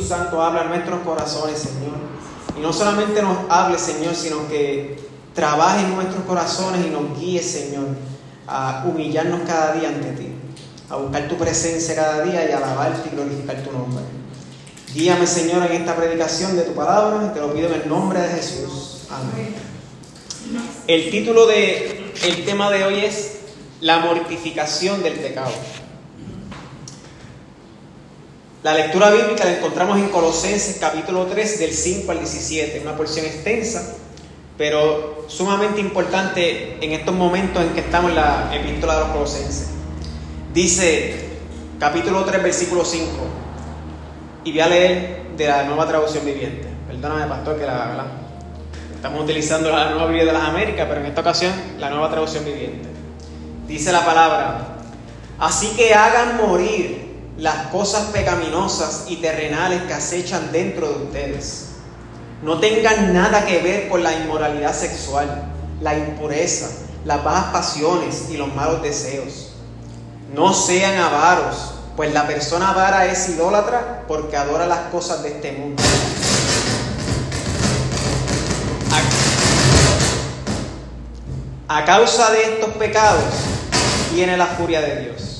Santo habla a nuestros corazones, Señor. Y no solamente nos hable, Señor, sino que trabaje en nuestros corazones y nos guíe, Señor, a humillarnos cada día ante ti, a buscar tu presencia cada día y a alabarte y glorificar tu nombre. Guíame, Señor, en esta predicación de tu palabra, te lo pido en el nombre de Jesús. Amén. El título del el tema de hoy es la mortificación del pecado. La lectura bíblica la encontramos en Colosenses capítulo 3 del 5 al 17, una porción extensa, pero sumamente importante en estos momentos en que estamos en la epístola de los Colosenses. Dice capítulo 3 versículo 5, y voy a leer de la nueva traducción viviente. Perdóname, pastor, que la estamos utilizando la nueva Biblia de las Américas, pero en esta ocasión la nueva traducción viviente. Dice la palabra, así que hagan morir las cosas pecaminosas y terrenales que acechan dentro de ustedes. No tengan nada que ver con la inmoralidad sexual, la impureza, las bajas pasiones y los malos deseos. No sean avaros, pues la persona avara es idólatra porque adora las cosas de este mundo. A causa de estos pecados viene la furia de Dios.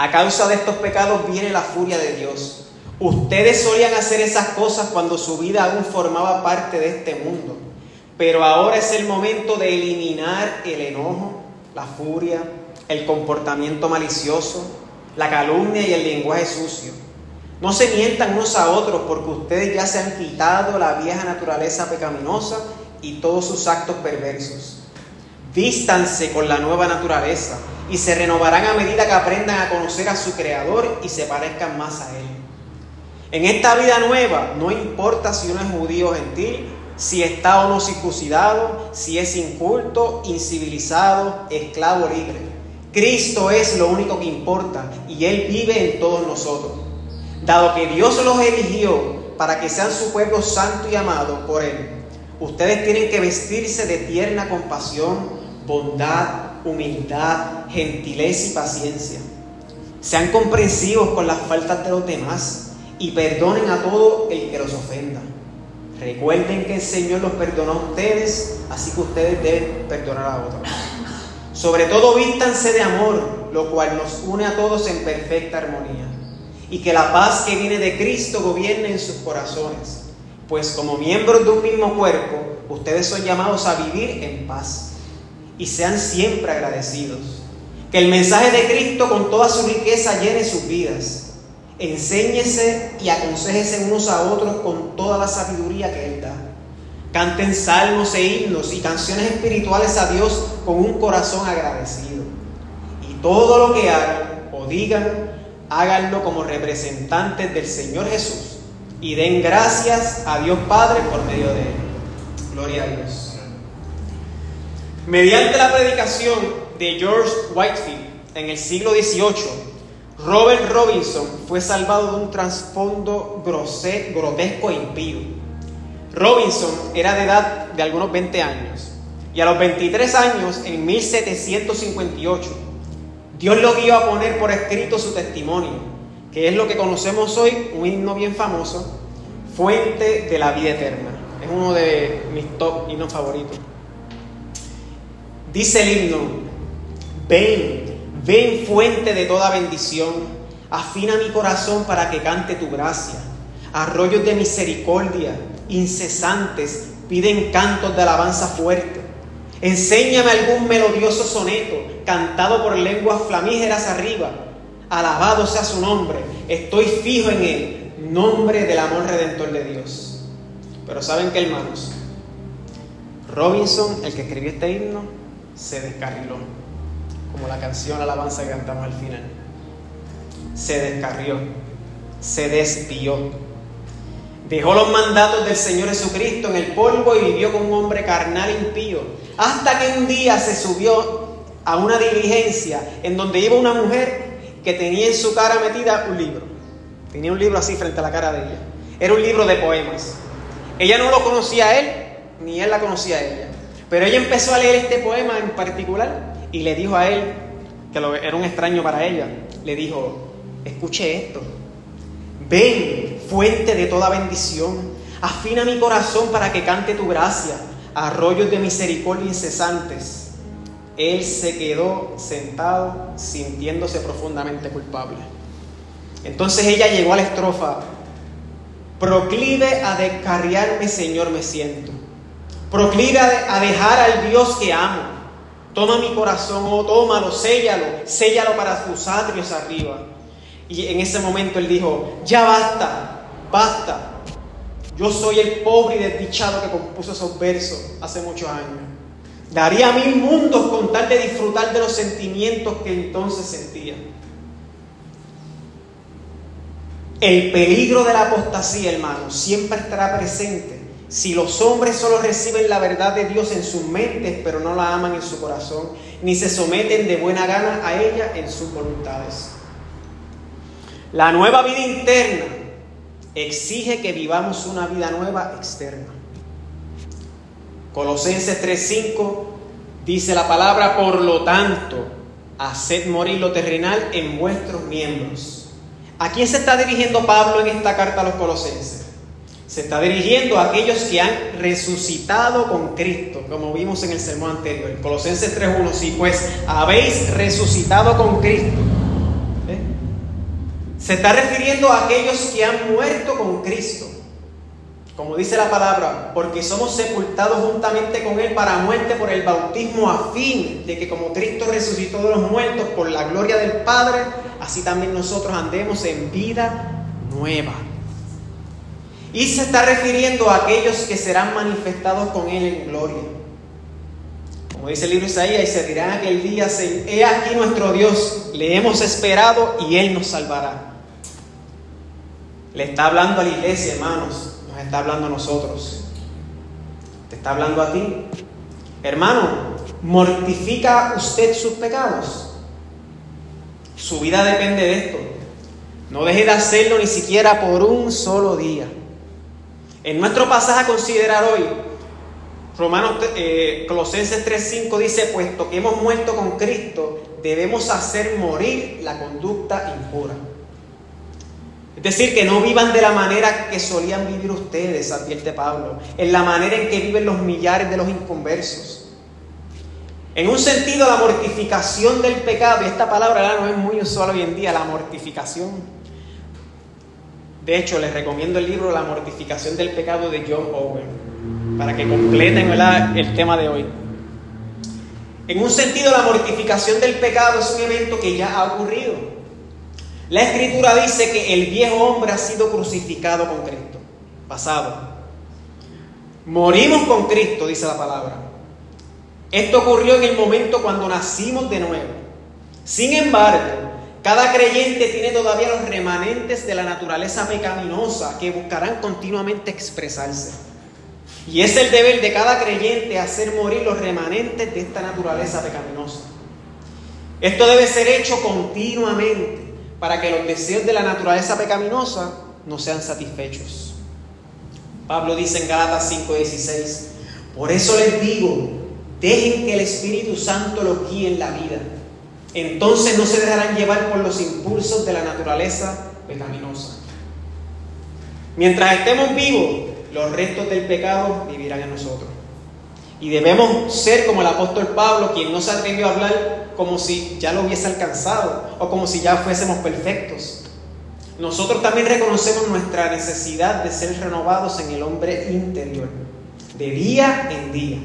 A causa de estos pecados viene la furia de Dios. Ustedes solían hacer esas cosas cuando su vida aún formaba parte de este mundo. Pero ahora es el momento de eliminar el enojo, la furia, el comportamiento malicioso, la calumnia y el lenguaje sucio. No se mientan unos a otros porque ustedes ya se han quitado la vieja naturaleza pecaminosa y todos sus actos perversos. Vístanse con la nueva naturaleza y se renovarán a medida que aprendan a conocer a su Creador y se parezcan más a Él. En esta vida nueva, no importa si uno es judío o gentil, si está o no circuncidado, si es inculto, incivilizado, esclavo libre. Cristo es lo único que importa y Él vive en todos nosotros. Dado que Dios los eligió para que sean su pueblo santo y amado por Él, ustedes tienen que vestirse de tierna compasión, bondad, humildad, gentileza y paciencia. Sean comprensivos con las faltas de los demás y perdonen a todo el que los ofenda. Recuerden que el Señor los perdonó a ustedes, así que ustedes deben perdonar a otros. Sobre todo vístanse de amor, lo cual nos une a todos en perfecta armonía. Y que la paz que viene de Cristo gobierne en sus corazones. Pues como miembros de un mismo cuerpo, ustedes son llamados a vivir en paz y sean siempre agradecidos. Que el mensaje de Cristo con toda su riqueza llene sus vidas. Enséñese y aconsejese unos a otros con toda la sabiduría que Él da. Canten salmos e himnos y canciones espirituales a Dios con un corazón agradecido. Y todo lo que hagan o digan, háganlo como representantes del Señor Jesús. Y den gracias a Dios Padre por medio de Él. Gloria a Dios. Mediante la predicación de George Whitefield en el siglo XVIII, Robert Robinson fue salvado de un trasfondo grotesco e impío. Robinson era de edad de algunos 20 años y a los 23 años, en 1758, Dios lo guió a poner por escrito su testimonio, que es lo que conocemos hoy, un himno bien famoso, Fuente de la Vida Eterna. Es uno de mis top himnos favoritos. Dice el himno, ven, ven fuente de toda bendición, afina mi corazón para que cante tu gracia. Arroyos de misericordia, incesantes, piden cantos de alabanza fuerte. Enséñame algún melodioso soneto, cantado por lenguas flamígeras arriba. Alabado sea su nombre, estoy fijo en él, nombre del amor redentor de Dios. Pero ¿saben qué, hermanos? Robinson, el que escribió este himno, se descarriló, como la canción alabanza que cantamos al final. Se descarrió, se desvió. Dejó los mandatos del Señor Jesucristo en el polvo y vivió como un hombre carnal impío. Hasta que un día se subió a una diligencia en donde iba una mujer que tenía en su cara metida un libro. Tenía un libro así frente a la cara de ella. Era un libro de poemas. Ella no lo conocía a él, ni él la conocía a ella. Pero ella empezó a leer este poema en particular y le dijo a él, que era un extraño para ella, le dijo, escuche esto, ven, fuente de toda bendición, afina mi corazón para que cante tu gracia, arroyos de misericordia incesantes. Él se quedó sentado sintiéndose profundamente culpable. Entonces ella llegó a la estrofa, proclive a descarriarme, Señor, me siento. Proclive a dejar al Dios que amo. Toma mi corazón, oh, tómalo, séllalo, séllalo para tus atrios arriba. Y en ese momento él dijo, ya basta, basta. Yo soy el pobre y desdichado que compuso esos versos hace muchos años. Daría mil mundos con tal de disfrutar de los sentimientos que entonces sentía. El peligro de la apostasía, hermano, siempre estará presente si los hombres solo reciben la verdad de Dios en sus mentes, pero no la aman en su corazón, ni se someten de buena gana a ella en sus voluntades. La nueva vida interna exige que vivamos una vida nueva externa. Colosenses 3:5 dice la palabra, por lo tanto, haced morir lo terrenal en vuestros miembros ¿A quién se está dirigiendo Pablo en esta carta a los colosenses? Se está dirigiendo a aquellos que han resucitado con Cristo, como vimos en el sermón anterior. Colosenses 3.1, sí, pues habéis resucitado con Cristo. ¿Eh? Se está refiriendo a aquellos que han muerto con Cristo. Como dice la palabra, porque somos sepultados juntamente con Él para muerte por el bautismo a fin de que como Cristo resucitó de los muertos por la gloria del Padre, así también nosotros andemos en vida nueva. Y se está refiriendo a aquellos que serán manifestados con Él en gloria. Como dice el libro de Isaías, y se dirán aquel día, he aquí nuestro Dios, le hemos esperado y Él nos salvará. Le está hablando a la iglesia, hermanos está hablando a nosotros. Te está hablando a ti. Hermano, ¿mortifica usted sus pecados? Su vida depende de esto. No deje de hacerlo ni siquiera por un solo día. En nuestro pasaje a considerar hoy, Romanos eh, Colosenses 3:5 dice, puesto que hemos muerto con Cristo, debemos hacer morir la conducta impura. Es decir, que no vivan de la manera que solían vivir ustedes, advierte Pablo, en la manera en que viven los millares de los inconversos. En un sentido, la mortificación del pecado, y esta palabra no es muy usual hoy en día, la mortificación. De hecho, les recomiendo el libro La mortificación del pecado de John Owen, para que completen el tema de hoy. En un sentido, la mortificación del pecado es un evento que ya ha ocurrido. La escritura dice que el viejo hombre ha sido crucificado con Cristo, pasado. Morimos con Cristo, dice la palabra. Esto ocurrió en el momento cuando nacimos de nuevo. Sin embargo, cada creyente tiene todavía los remanentes de la naturaleza pecaminosa que buscarán continuamente expresarse. Y es el deber de cada creyente hacer morir los remanentes de esta naturaleza pecaminosa. Esto debe ser hecho continuamente para que los deseos de la naturaleza pecaminosa no sean satisfechos. Pablo dice en Gálatas 5:16, por eso les digo, dejen que el Espíritu Santo los guíe en la vida. Entonces no se dejarán llevar por los impulsos de la naturaleza pecaminosa. Mientras estemos vivos, los restos del pecado vivirán en nosotros. Y debemos ser como el apóstol Pablo, quien no se atrevió a hablar como si ya lo hubiese alcanzado o como si ya fuésemos perfectos. Nosotros también reconocemos nuestra necesidad de ser renovados en el hombre interior, de día en día.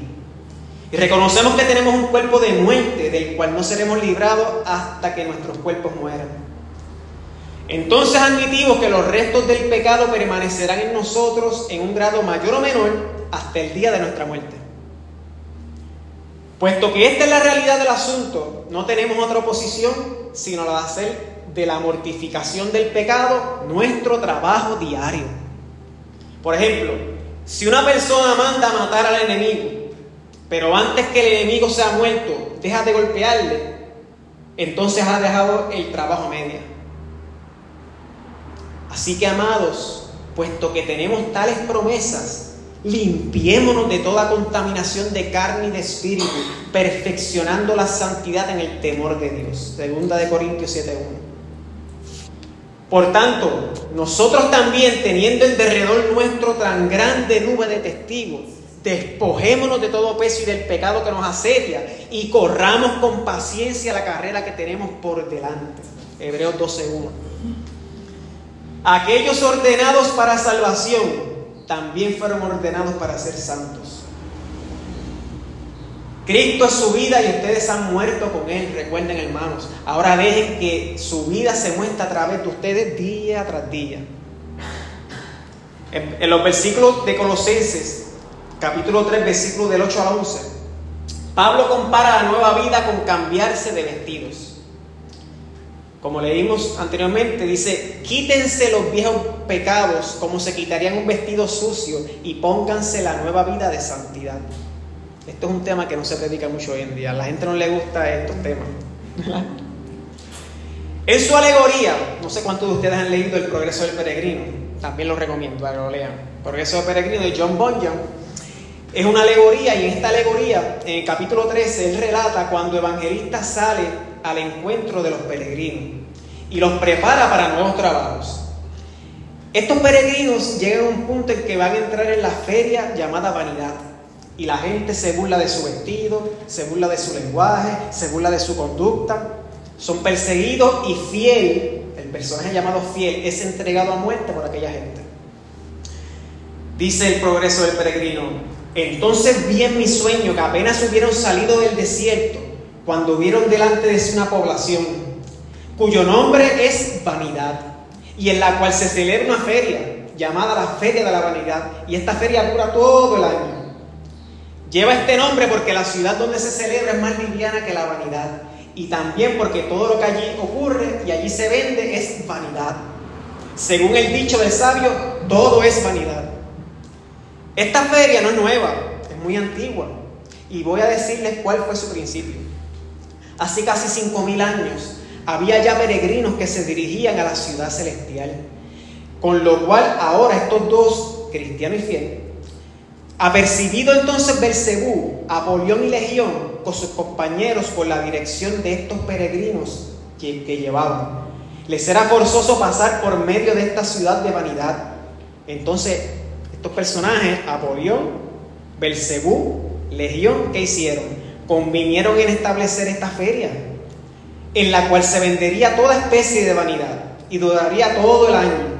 Reconocemos que tenemos un cuerpo de muerte del cual no seremos librados hasta que nuestros cuerpos mueran. Entonces admitimos que los restos del pecado permanecerán en nosotros en un grado mayor o menor hasta el día de nuestra muerte. Puesto que esta es la realidad del asunto, no tenemos otra oposición sino la de hacer de la mortificación del pecado nuestro trabajo diario. Por ejemplo, si una persona manda a matar al enemigo, pero antes que el enemigo sea muerto, deja de golpearle, entonces ha dejado el trabajo a media. Así que, amados, puesto que tenemos tales promesas, Limpiémonos de toda contaminación de carne y de espíritu, perfeccionando la santidad en el temor de Dios. Segunda de Corintios 7.1. Por tanto, nosotros también, teniendo en derredor nuestro tan grande nube de testigos, despojémonos de todo peso y del pecado que nos asedia y corramos con paciencia la carrera que tenemos por delante. Hebreos 12.1. Aquellos ordenados para salvación también fueron ordenados para ser santos. Cristo es su vida y ustedes han muerto con Él, recuerden hermanos. Ahora dejen que su vida se muestre a través de ustedes día tras día. En, los versículos de Colosenses, capítulo 3, versículos del 8 al 11, Pablo compara la nueva vida con cambiarse de vestidos. Como leímos anteriormente, dice, quítense los viejos pecados como se quitarían un vestido sucio y pónganse la nueva vida de santidad. Esto es un tema que no se predica mucho hoy en día. A la gente no le gusta estos temas. en su alegoría, no sé cuántos de ustedes han leído El Progreso del Peregrino. También lo recomiendo para que lo lean. Progreso del Peregrino de John Bunyan. Es una alegoría y en esta alegoría, en el capítulo 13, él relata cuando evangelista sale al encuentro de los peregrinos y los prepara para nuevos trabajos. Estos peregrinos llegan a un punto en que van a entrar en la feria llamada vanidad. Y la gente se burla de su vestido, se burla de su lenguaje, se burla de su conducta. Son perseguidos y fiel, el personaje llamado fiel, es entregado a muerte por aquella gente. Dice el progreso del peregrino, entonces vi en mi sueño que apenas hubieron salido del desierto, cuando vieron delante de sí una población, cuyo nombre es vanidad, y en la cual se celebra una feria, llamada la Feria de la Vanidad, y esta feria dura todo el año. Lleva este nombre porque la ciudad donde se celebra es más liviana que la vanidad. Y también porque todo lo que allí ocurre y allí se vende es vanidad. Según el dicho del sabio, todo es vanidad. Esta feria no es nueva, es muy antigua. Y voy a decirles cuál fue su principio. Hace casi cinco mil años había ya peregrinos que se dirigían a la ciudad celestial. Con lo cual ahora estos dos, cristiano y fiel, Apercibido entonces Belcebú, Apolión y Legión con sus compañeros por la dirección de estos peregrinos que, que llevaban, les era forzoso pasar por medio de esta ciudad de vanidad. Entonces, estos personajes, Apolión, Belcebú, Legión, ¿qué hicieron? Convinieron en establecer esta feria, en la cual se vendería toda especie de vanidad y duraría todo el año.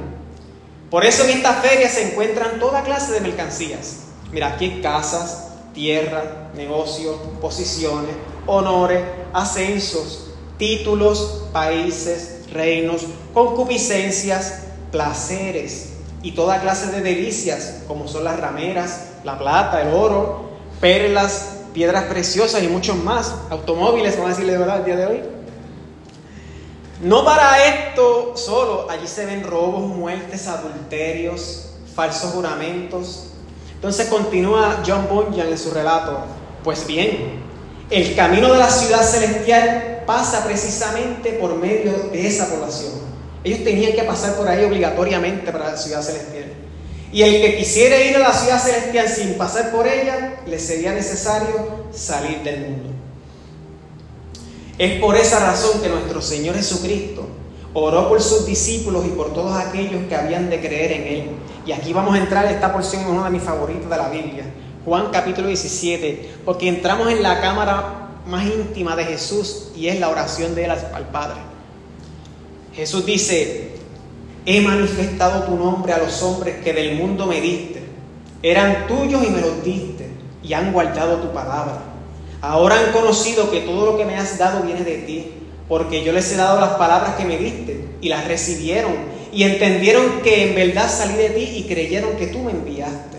Por eso en esta feria se encuentran toda clase de mercancías Mira, aquí casas, tierra, negocios, posiciones, honores, ascensos, títulos, países, reinos, concupiscencias, placeres y toda clase de delicias, como son las rameras, la plata, el oro, perlas, piedras preciosas y muchos más. Automóviles, vamos a decirle de verdad el día de hoy. No para esto solo, allí se ven robos, muertes, adulterios, falsos juramentos, entonces continúa John Bunyan en su relato. Pues bien, el camino de la ciudad celestial pasa precisamente por medio de esa población. Ellos tenían que pasar por ahí obligatoriamente para la ciudad celestial. Y el que quisiera ir a la ciudad celestial sin pasar por ella, le sería necesario salir del mundo. Es por esa razón que nuestro Señor Jesucristo oró por sus discípulos y por todos aquellos que habían de creer en Él. Y aquí vamos a entrar, esta porción es una de mis favoritas de la Biblia, Juan capítulo 17, porque entramos en la cámara más íntima de Jesús y es la oración de Él al Padre. Jesús dice, he manifestado tu nombre a los hombres que del mundo me diste, eran tuyos y me los diste, y han guardado tu palabra. Ahora han conocido que todo lo que me has dado viene de ti porque yo les he dado las palabras que me diste y las recibieron y entendieron que en verdad salí de ti y creyeron que tú me enviaste.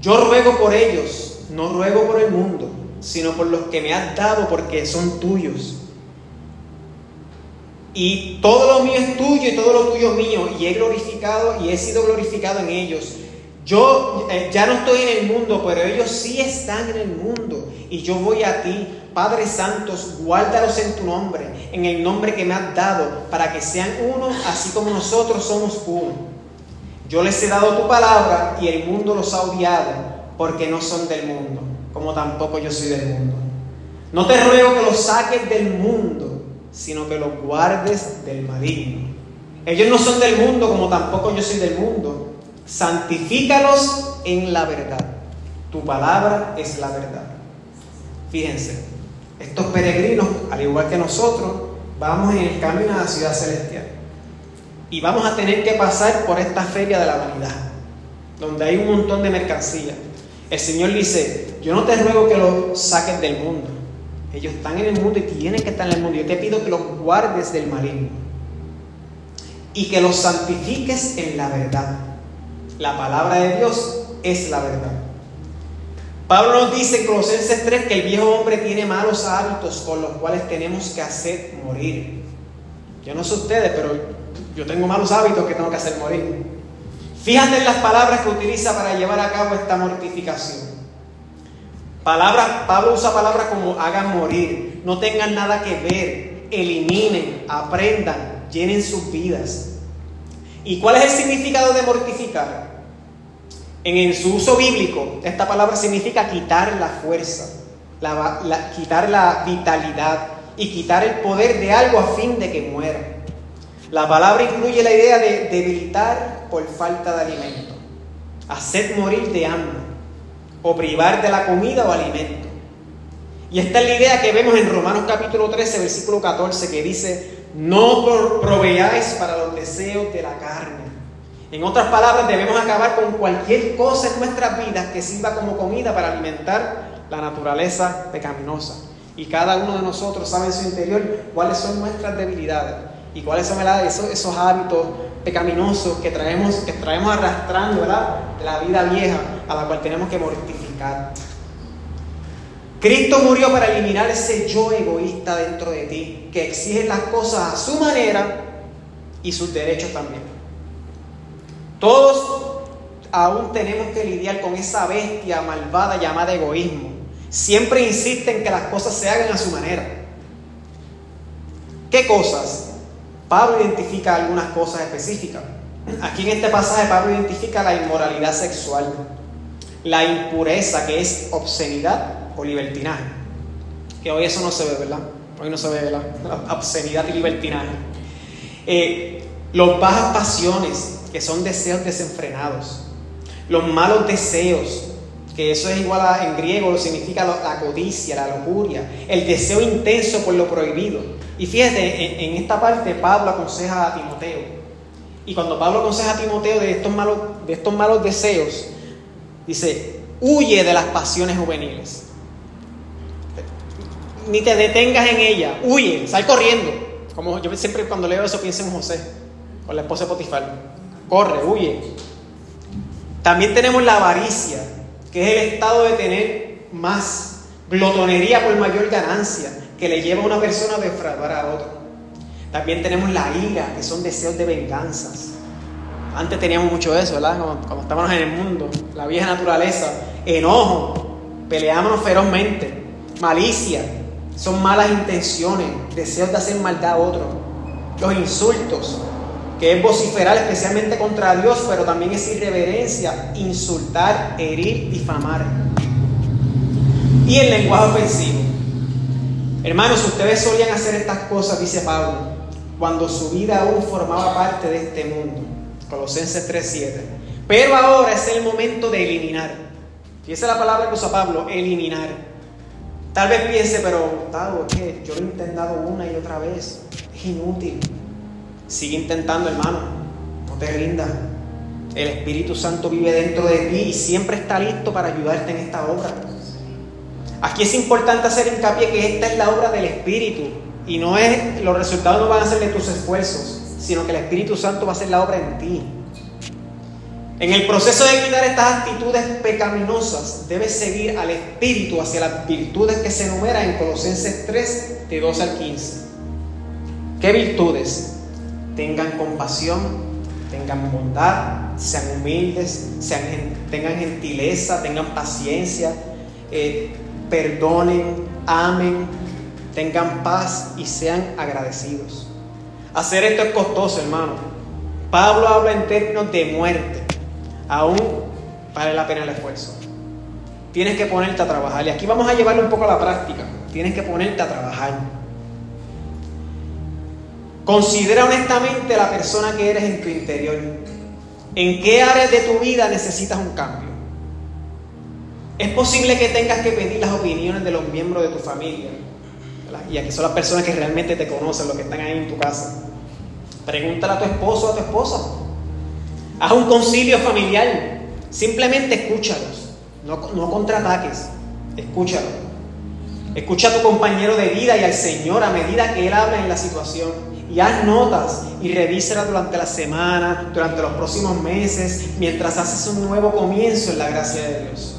Yo ruego por ellos, no ruego por el mundo, sino por los que me has dado porque son tuyos. Y todo lo mío es tuyo y todo lo tuyo es mío y he glorificado y he sido glorificado en ellos. Yo eh, ya no estoy en el mundo, pero ellos sí están en el mundo y yo voy a ti Padre Santos, guárdalos en tu nombre, en el nombre que me has dado, para que sean uno, así como nosotros somos uno. Yo les he dado tu palabra y el mundo los ha odiado, porque no son del mundo, como tampoco yo soy del mundo. No te ruego que los saques del mundo, sino que los guardes del maligno. Ellos no son del mundo como tampoco yo soy del mundo. Santifícalos en la verdad. Tu palabra es la verdad. Fíjense, estos peregrinos, al igual que nosotros, vamos en el camino a la ciudad celestial. Y vamos a tener que pasar por esta feria de la vanidad, donde hay un montón de mercancía. El Señor dice, yo no te ruego que los saques del mundo. Ellos están en el mundo y tienen que estar en el mundo. Yo te pido que los guardes del maligno y que los santifiques en la verdad. La palabra de Dios es la verdad. Pablo nos dice en Colosenses 3 que el viejo hombre tiene malos hábitos con los cuales tenemos que hacer morir. Yo no sé ustedes, pero yo tengo malos hábitos que tengo que hacer morir. Fíjate en las palabras que utiliza para llevar a cabo esta mortificación. Pablo usa palabras como hagan morir, no tengan nada que ver, eliminen, aprendan, llenen sus vidas. ¿Y cuál es el significado de mortificar? En, su uso bíblico, esta palabra significa quitar la fuerza, quitar la vitalidad y quitar el poder de algo a fin de que muera. La palabra incluye la idea de debilitar por falta de alimento, hacer morir de hambre o privar de la comida o alimento. Y esta es la idea que vemos en Romanos capítulo 13, versículo 14, que dice, no proveáis para los deseos de la carne en otras palabras, debemos acabar con cualquier cosa en nuestras vidas que sirva como comida para alimentar la naturaleza pecaminosa. Y cada uno de nosotros sabe en su interior cuáles son nuestras debilidades y cuáles son esos, esos hábitos pecaminosos que traemos, que traemos arrastrando ¿verdad? la vida vieja a la cual tenemos que mortificar. Cristo murió para eliminar ese yo egoísta dentro de ti, que exige las cosas a su manera y sus derechos también. Todos aún tenemos que lidiar con esa bestia malvada llamada egoísmo. Siempre insisten que las cosas se hagan a su manera. ¿Qué cosas? Pablo identifica algunas cosas específicas. Aquí en este pasaje Pablo identifica la inmoralidad sexual, la impureza que es obscenidad o libertinaje. Que hoy eso no se ve, ¿verdad? Hoy no se ve, ¿verdad? obscenidad y libertinaje. Eh, los bajas pasiones, que son deseos desenfrenados. Los malos deseos, que eso es igual a, en griego, lo significa la codicia, la lujuria, el deseo intenso por lo prohibido. Y fíjate, en, esta parte Pablo aconseja a Timoteo. Y cuando Pablo aconseja a Timoteo de estos malos, de estos malos deseos, dice, huye de las pasiones juveniles. Ni te detengas en ella, huye, sal corriendo. Como yo siempre cuando leo eso pienso en José, con la esposa de Potifar corre, huye. También tenemos la avaricia, que es el estado de tener más glotonería por mayor ganancia, que le lleva a una persona a defraudar a otro. También tenemos la ira, que son deseos de venganzas. Antes teníamos mucho eso, ¿verdad? Como, estábamos en el mundo, la vieja naturaleza, enojo, peleámonos ferozmente, malicia, son malas intenciones, deseos de hacer maldad a otro, los insultos, que es vociferar especialmente contra Dios, pero también es irreverencia, insultar, herir, difamar. Y el lenguaje ofensivo. Hermanos, ustedes solían hacer estas cosas, dice Pablo, cuando su vida aún formaba parte de este mundo. Colosenses 3:7. Pero ahora es el momento de eliminar. Fíjese la palabra que usa Pablo, eliminar. Tal vez piense, pero Gustavo, ¿qué? Yo lo he intentado una y otra vez. Es inútil. Sigue intentando, hermano. No te rindas. El Espíritu Santo vive dentro de ti y siempre está listo para ayudarte en esta obra. Aquí es importante hacer hincapié que esta es la obra del Espíritu y no es los resultados no van a ser de tus esfuerzos, sino que el Espíritu Santo va a hacer la obra en ti. En el proceso de quitar estas actitudes pecaminosas, debes seguir al Espíritu hacia las virtudes que se enumeran en Colosenses 3, de 2 al 15. ¿Qué virtudes? tengan compasión, tengan bondad, sean humildes, tengan gentileza, tengan paciencia, eh, perdonen, amen, tengan paz y sean agradecidos. Hacer esto es costoso, hermano. Pablo habla en términos de muerte. Aún vale la pena el esfuerzo. Tienes que ponerte a trabajar. Y aquí vamos a llevarlo un poco a la práctica. Tienes que ponerte a trabajar. Considera honestamente la persona que eres en tu interior. ¿En qué áreas de tu vida necesitas un cambio? Es posible que tengas que pedir las opiniones de los miembros de tu familia. Y aquí son las personas que realmente te conocen, los que están ahí en tu casa. Pregúntale a tu esposo o a tu esposa. Haz un concilio familiar. Simplemente escúchalos. No, no contraataques. Escúchalo. Escucha a tu compañero de vida y al Señor a medida que Él habla en la situación. Y haz notas y revísela durante la semana, durante los próximos meses, mientras haces un nuevo comienzo en la gracia de Dios.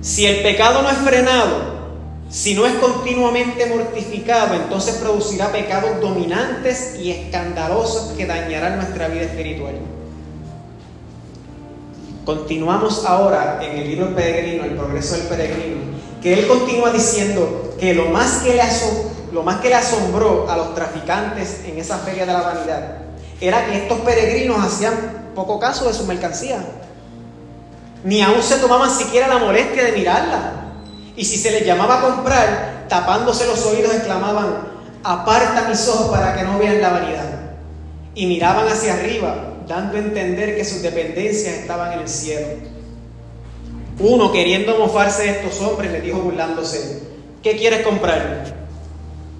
Si el pecado no es frenado, si no es continuamente mortificado, entonces producirá pecados dominantes y escandalosos que dañarán nuestra vida espiritual. Continuamos ahora en el libro del peregrino, el progreso del peregrino, que él continúa diciendo que lo más que le, lo más que le asombró a los traficantes en esa feria de la vanidad era que estos peregrinos hacían poco caso de su mercancía. Ni aún se tomaban siquiera la molestia de mirarla. Y si se les llamaba a comprar, tapándose los oídos, exclamaban, aparta mis ojos para que no vean la vanidad. Y miraban hacia arriba, dando a entender que sus dependencias estaban en el cielo. Uno, queriendo mofarse de estos hombres, le dijo burlándose, ¿qué quieres comprar?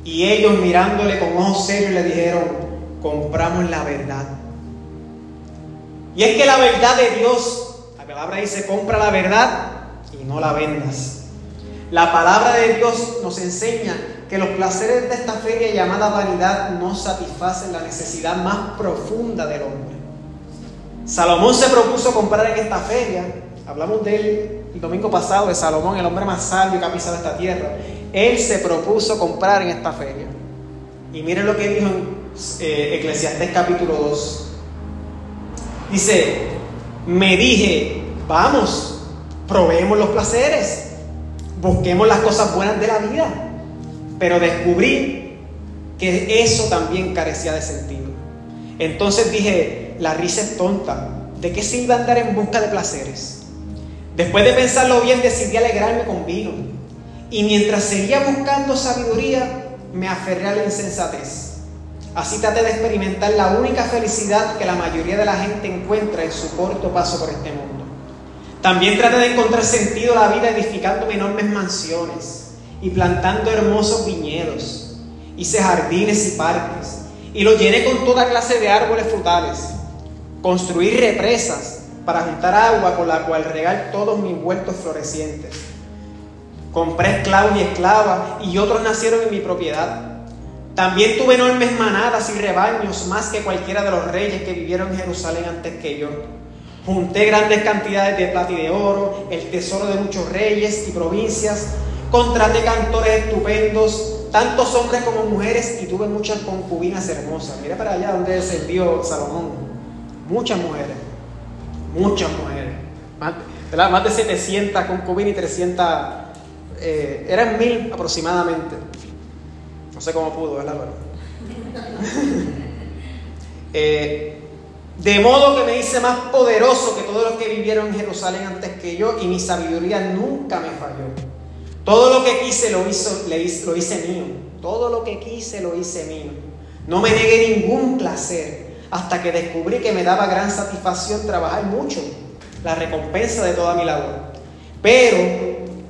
Y ellos mirándole con ojos serios le dijeron, compramos la verdad. Y es que la verdad de Dios, la palabra dice, compra la verdad y no la vendas. La palabra de Dios nos enseña que los placeres de esta feria llamada vanidad no satisfacen la necesidad más profunda del hombre. Salomón se propuso comprar en esta feria, hablamos de él el domingo pasado, de Salomón, el hombre más sabio que ha pisado esta tierra. Él se propuso comprar en esta feria. Y miren lo que dijo en eh, Eclesiastés capítulo 2. Dice, me dije, vamos, probemos los placeres busquemos las cosas buenas de la vida. Pero descubrí que eso también carecía de sentido. Entonces dije, la risa es tonta. ¿De qué sirve andar en busca de placeres? Después de pensarlo bien, decidí alegrarme con vino. Y mientras seguía buscando sabiduría, me aferré a la insensatez. Así traté de experimentar la única felicidad que la mayoría de la gente encuentra en su corto paso por este mundo. También traté de encontrar sentido a la vida edificando enormes mansiones y plantando hermosos viñedos. Hice jardines y parques y los llené con toda clase de árboles frutales. Construí represas para juntar agua con la cual regar todos mis huertos florecientes. Compré esclavos y esclavas y otros nacieron en mi propiedad. También tuve enormes manadas y rebaños más que cualquiera de los reyes que vivieron en Jerusalén antes que yo. Junté grandes cantidades de plata y de oro, el tesoro de muchos reyes y provincias. Contraté cantores estupendos, tantos hombres como mujeres, y tuve muchas concubinas hermosas. Mira para allá donde descendió Salomón. Muchas mujeres, muchas mujeres. Más, de 700 concubinas y 300, eh, eran mil aproximadamente. No sé cómo pudo, ¿verdad? eh, de modo que me hice más poderoso que todos los que vivieron en Jerusalén antes que yo y mi sabiduría nunca me falló. Todo lo que quise lo, hizo, lo hice mío. Todo lo que quise lo hice mío. No me negué ningún placer hasta que descubrí que me daba gran satisfacción trabajar mucho, la recompensa de toda mi labor. Pero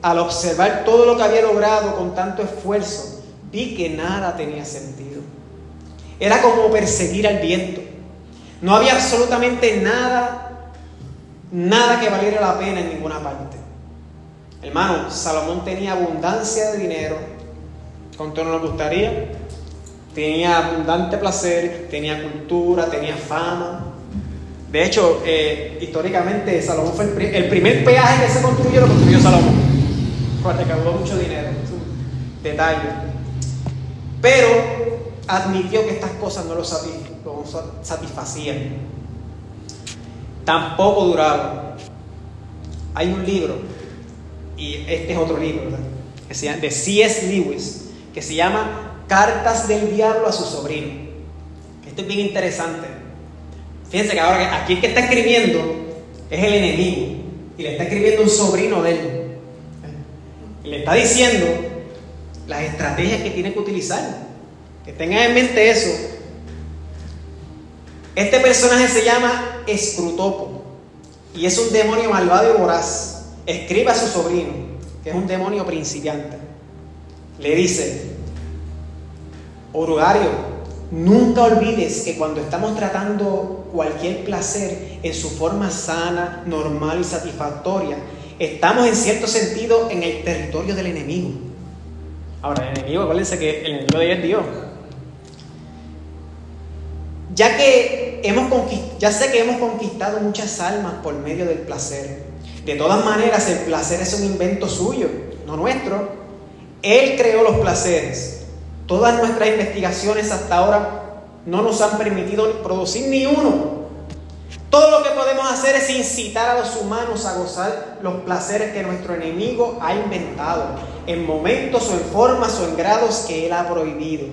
al observar todo lo que había logrado con tanto esfuerzo, vi que nada tenía sentido. Era como perseguir al viento. No había absolutamente nada, nada que valiera la pena en ninguna parte. Hermano, Salomón tenía abundancia de dinero, ¿cuánto no nos gustaría? Tenía abundante placer, tenía cultura, tenía fama. De hecho, eh, históricamente Salomón fue el, primer peaje que se construyó, lo construyó Salomón. Recaudó mucho dinero. Detalle. Pero admitió que estas cosas no lo satisfacían. Tampoco duraba. Hay un libro, y este es otro libro, Que se llama, de C.S. Lewis, que se llama Cartas del Diablo a su sobrino. Esto es bien interesante. Fíjense que ahora aquí el que está escribiendo es el enemigo y le está escribiendo un sobrino de él. Y le está diciendo las estrategias que tiene que utilizar Que tengan en mente eso. Este personaje se llama Escrutopo y es un demonio malvado y voraz. Escribe a su sobrino, que es un demonio principiante. Le dice, Orugario, nunca olvides que cuando estamos tratando cualquier placer en su forma sana, normal y satisfactoria, estamos en cierto sentido en el territorio del enemigo. Ahora, el enemigo, acuérdense que el enemigo de Dios. Ya que hemos ya sé que hemos conquistado muchas almas por medio del placer. De todas maneras, el placer es un invento suyo, no nuestro. Él creó los placeres. Todas nuestras investigaciones hasta ahora no nos han permitido producir ni uno. Todo lo que podemos hacer es incitar a los humanos a gozar los placeres que nuestro enemigo ha inventado, en momentos o en formas o en grados que él ha prohibido.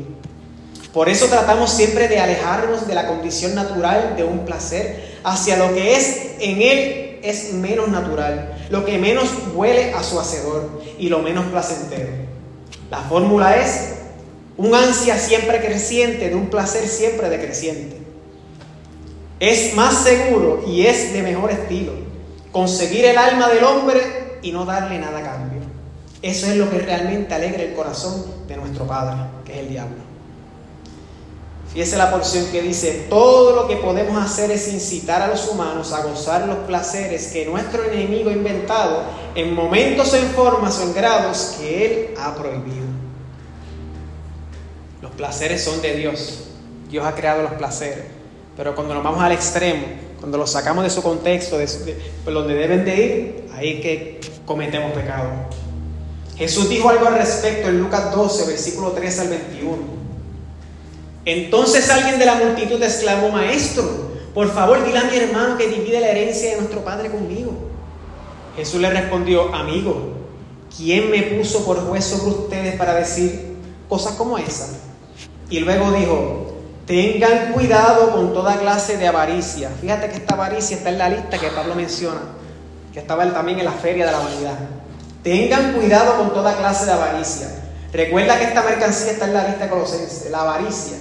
Por eso tratamos siempre de alejarnos de la condición natural de un placer hacia lo que es en él es menos natural, lo que menos huele a su hacedor y lo menos placentero. La fórmula es un ansia siempre creciente de un placer siempre decreciente. Es más seguro y es de mejor estilo conseguir el alma del hombre y no darle nada a cambio. Eso es lo que realmente alegra el corazón de nuestro Padre, que es el diablo. Fíjese la porción que dice, todo lo que podemos hacer es incitar a los humanos a gozar los placeres que nuestro enemigo ha inventado en momentos, en formas o en grados que él ha prohibido. Los placeres son de Dios. Dios ha creado los placeres. Pero cuando nos vamos al extremo, cuando los sacamos de su contexto, de, por donde deben de ir, ahí que cometemos pecado. Jesús dijo algo al respecto en Lucas 12, versículo 13 al 21. Entonces alguien de la multitud exclamó, Maestro, por favor dile a mi hermano que divide la herencia de nuestro Padre conmigo. Jesús le respondió, amigo, ¿quién me puso por juez sobre ustedes para decir cosas como esa? Y luego dijo, Tengan cuidado con toda clase de avaricia. Fíjate que esta avaricia está en la lista que Pablo menciona, que estaba también en la feria de la vanidad. Tengan cuidado con toda clase de avaricia. Recuerda que esta mercancía está en la lista de Colosenses, la avaricia.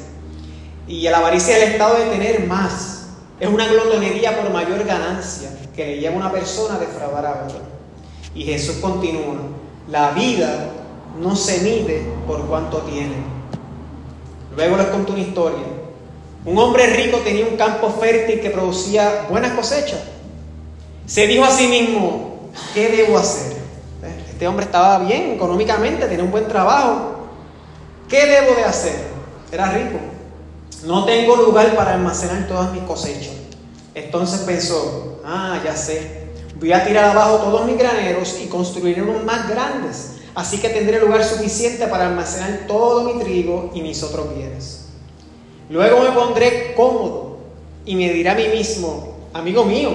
Y la avaricia es el estado de tener más. Es una glotonería por mayor ganancia que le lleva a una persona a defraudar a otra. Y Jesús continúa, la vida no se mide por cuánto tiene. Luego les conto una historia. Un hombre rico tenía un campo fértil que producía buenas cosechas. Se dijo a sí mismo, ¿qué debo hacer? ¿Eh? Este hombre estaba bien económicamente, tenía un buen trabajo. ¿Qué debo de hacer? Era rico. No tengo lugar para almacenar todas mis cosechas. Entonces pensó, ah, ya sé, voy a tirar abajo todos mis graneros y construir unos más grandes. Así que tendré lugar suficiente para almacenar todo mi trigo y mis otros bienes. Luego me pondré cómodo y me dirá a mí mismo, amigo mío,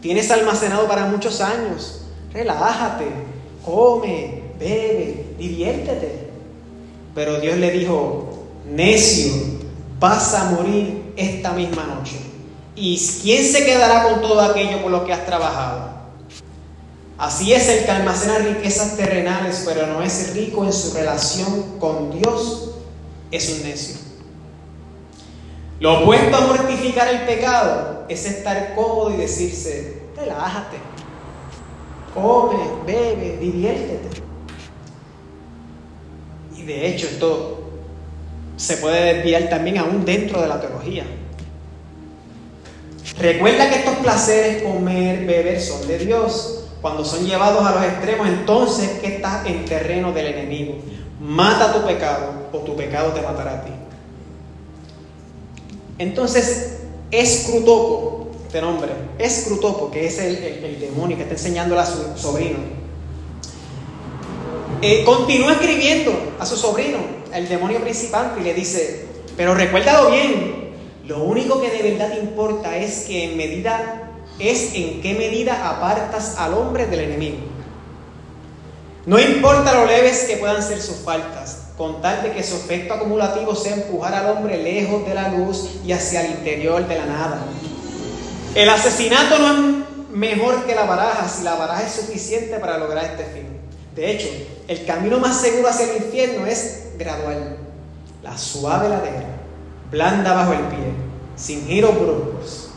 tienes almacenado para muchos años, relájate, come, bebe, diviértete. Pero Dios le dijo, necio, vas a morir esta misma noche. ¿Y quién se quedará con todo aquello por lo que has trabajado? Así es el que almacena riquezas terrenales, pero no es rico en su relación con Dios, es un necio. Lo opuesto a mortificar el pecado es estar cómodo y decirse, relájate, come, bebe, diviértete. Y de hecho esto se puede desviar también aún dentro de la teología. Recuerda que estos placeres, comer, beber, son de Dios. Cuando son llevados a los extremos, entonces que estás en terreno del enemigo. Mata tu pecado o tu pecado te matará a ti. Entonces, Escrutopo, este nombre, Escrutopo, que es el, demonio que está enseñando a su sobrino, eh, continúa escribiendo a su sobrino, el demonio principal, y le dice, pero recuérdalo bien, lo único que de verdad importa es que en medida, es en qué medida apartas al hombre del enemigo. No importa lo leves que puedan ser sus faltas, con tal de que su efecto acumulativo sea empujar al hombre lejos de la luz y hacia el interior de la nada. El asesinato no es mejor que la baraja si la baraja es suficiente para lograr este fin. De hecho, el camino más seguro hacia el infierno es gradual. la suave ladera, blanda bajo el pie, sin giros bruscos.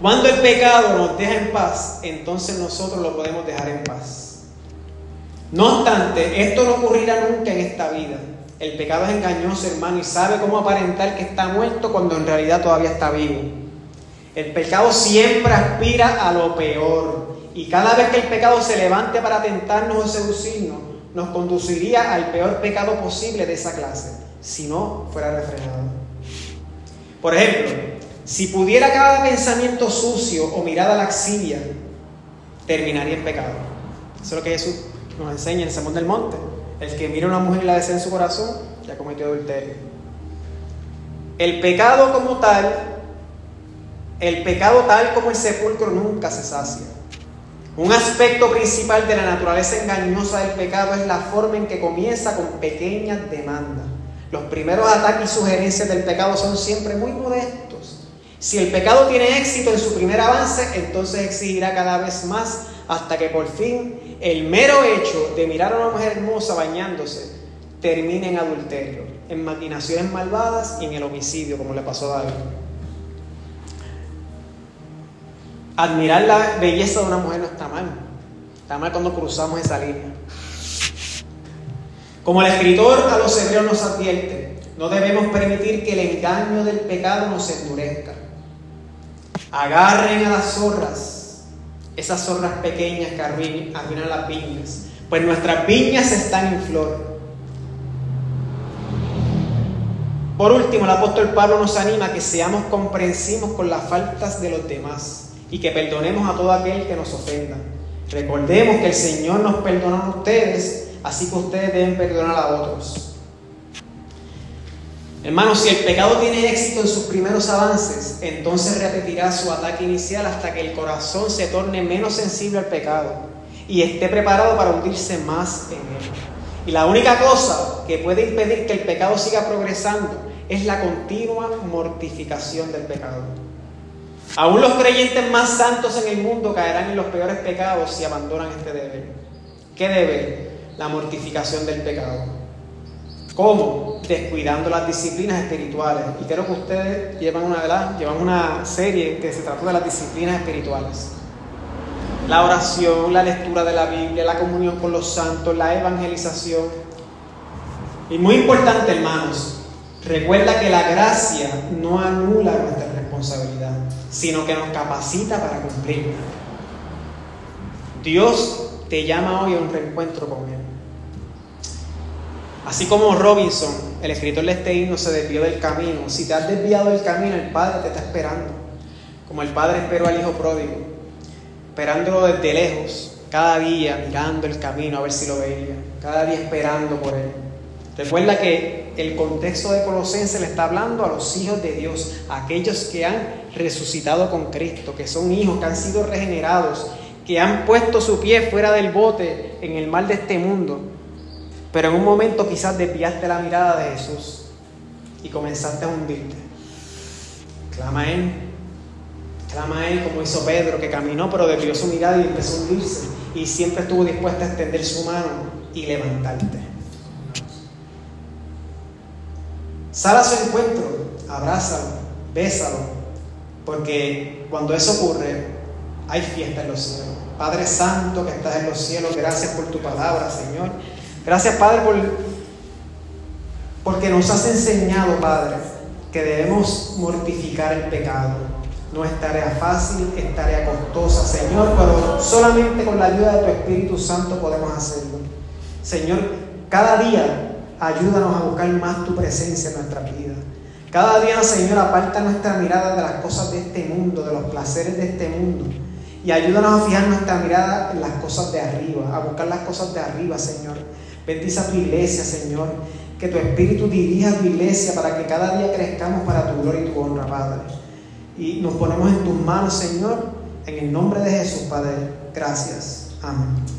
Cuando el pecado nos deja en paz, entonces nosotros lo podemos dejar en paz. No obstante, esto no ocurrirá nunca en esta vida. El pecado es engañoso, hermano, y sabe cómo aparentar que está muerto cuando en realidad todavía está vivo. El pecado siempre aspira a lo peor. Y cada vez que el pecado se levante para tentarnos o seducirnos, nos conduciría al peor pecado posible de esa clase, si no fuera refrenado. Por ejemplo, si pudiera cada pensamiento sucio o mirada laxivia, terminaría en pecado. Eso es lo que Jesús nos enseña en el del Monte. El que mira a una mujer y la desea en su corazón, ya cometió adulterio. El pecado como tal, el pecado tal como el sepulcro nunca se sacia. Un aspecto principal de la naturaleza engañosa del pecado es la forma en que comienza con pequeñas demandas. Los primeros ataques y sugerencias del pecado son siempre muy modestos. Si el pecado tiene éxito en su primer avance, entonces exigirá cada vez más hasta que por fin el mero hecho de mirar a una mujer hermosa bañándose termine en adulterio, en maquinaciones malvadas y en el homicidio, como le pasó a David. Admirar la belleza de una mujer no está mal. Está mal cuando cruzamos esa línea. Como el escritor a los hebreos nos advierte, no debemos permitir que el engaño del pecado nos endurezca. Agarren a las zorras, esas zorras pequeñas que arruinan las viñas, pues nuestras viñas están en flor. Por último, el apóstol Pablo nos anima a que seamos comprensivos con las faltas de los demás y que perdonemos a todo aquel que nos ofenda. Recordemos que el Señor nos perdonó a ustedes, así que ustedes deben perdonar a otros. Hermanos, si el pecado tiene éxito en sus primeros avances, entonces repetirá su ataque inicial hasta que el corazón se torne menos sensible al pecado y esté preparado para hundirse más en él. Y la única cosa que puede impedir que el pecado siga progresando es la continua mortificación del pecado. Aún los creyentes más santos en el mundo caerán en los peores pecados si abandonan este deber. ¿Qué deber? La mortificación del pecado. ¿Cómo? Descuidando las disciplinas espirituales. Y creo que ustedes llevan una, llevan una serie que se trata de las disciplinas espirituales. La oración, la lectura de la Biblia, la comunión con los santos, la evangelización. Y muy importante, hermanos, recuerda que la gracia no anula nuestra sino que nos capacita para cumplirla. Dios te llama hoy a un reencuentro con Él. Así como Robinson, el escritor de este himno, se desvió del camino, si te has desviado del camino, el Padre te está esperando, como el Padre esperó al Hijo pródigo, esperándolo desde lejos, cada día mirando el camino a ver si lo veía, cada día esperando por Él. Recuerda que el contexto de Colosenses le está hablando a los hijos de Dios, a aquellos que han resucitado con Cristo, que son hijos, que han sido regenerados, que han puesto su pie fuera del bote en el mal de este mundo. Pero en un momento quizás desviaste la mirada de Jesús y comenzaste a hundirte. Clama a Él, clama a Él como hizo Pedro, que caminó pero desvió su mirada y empezó a hundirse. Y siempre estuvo dispuesto a extender su mano y levantarte. Sal a su encuentro, abrázalo, bésalo, porque cuando eso ocurre, hay fiesta en los cielos. Padre Santo que estás en los cielos, gracias por tu palabra, Señor. Gracias, Padre, por, porque nos has enseñado, Padre, que debemos mortificar el pecado. No es tarea fácil, es tarea costosa, Señor, pero solamente con la ayuda de tu Espíritu Santo podemos hacerlo. Señor, cada día ayúdanos a buscar más tu presencia en nuestra vida. Cada día, Señor, aparta nuestra mirada de las cosas de este mundo, de los placeres de este mundo. Y ayúdanos a fijar nuestra mirada en las cosas de arriba, a buscar las cosas de arriba, Señor. Bendice a tu iglesia, Señor. Que tu Espíritu dirija a tu iglesia para que cada día crezcamos para tu gloria y tu honra, Padre. Y nos ponemos en tus manos, Señor, en el nombre de Jesús, Padre. Gracias. Amén.